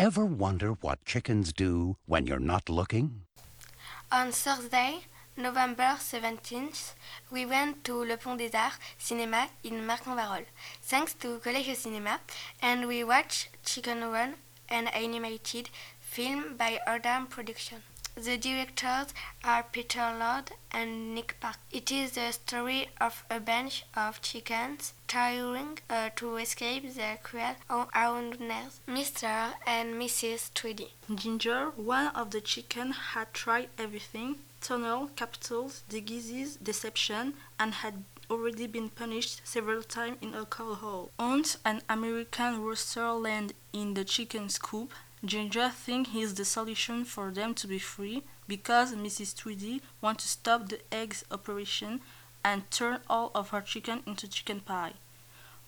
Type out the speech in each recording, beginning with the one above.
Ever wonder what chickens do when you're not looking? On Thursday, November 17th, we went to Le Pont des Arts Cinema in Marcq-en-Barœul, thanks to Collège Cinéma, and we watched Chicken Run, an animated film by Aardman Production. The directors are Peter Lord and Nick Park. It is the story of a bunch of chickens trying uh, to escape their cruel owners, Mr. and Mrs. Tweedy. Ginger, one of the chickens, had tried everything tunnel, capitals, disguises, deception, and had already been punished several times in alcohol. Once an American rooster landed in the chicken's coop, Ginger thinks he's the solution for them to be free because Mrs. Tweedy wants to stop the eggs operation and turn all of her chicken into chicken pie.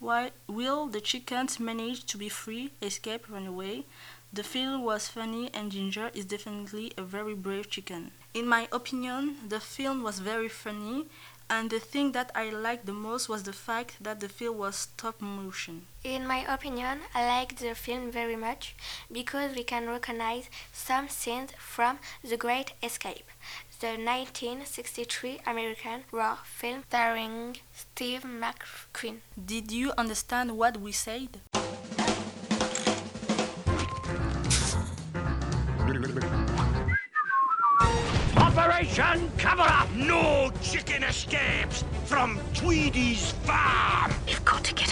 Why will the chickens manage to be free, escape, run away? The film was funny and Ginger is definitely a very brave chicken. In my opinion, the film was very funny and the thing that I liked the most was the fact that the film was stop motion. In my opinion, I liked the film very much because we can recognize some scenes from The Great Escape, the 1963 American war film starring Steve McQueen. Did you understand what we said? Operation Cover Up! No chicken escapes from Tweedy's farm! We've got to get out of here.